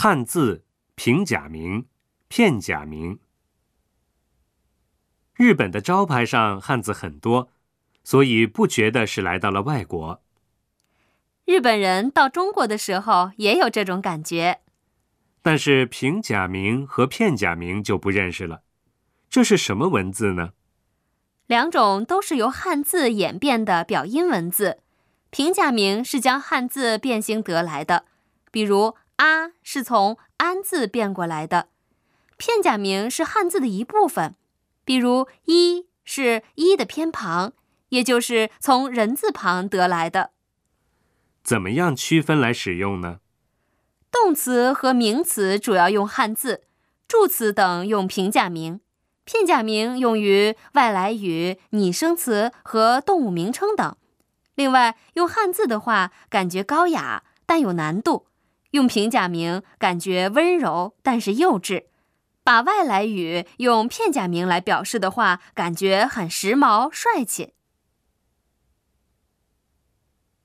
汉字、平假名、片假名。日本的招牌上汉字很多，所以不觉得是来到了外国。日本人到中国的时候也有这种感觉。但是平假名和片假名就不认识了，这是什么文字呢？两种都是由汉字演变的表音文字。平假名是将汉字变形得来的，比如“啊”是从“安”字变过来的。片假名是汉字的一部分，比如“一”是“一”的偏旁，也就是从人字旁得来的。怎么样区分来使用呢？动词和名词主要用汉字，助词等用平假名。片假名用于外来语、拟声词和动物名称等。另外，用汉字的话，感觉高雅但有难度；用平假名，感觉温柔但是幼稚。把外来语用片假名来表示的话，感觉很时髦帅气。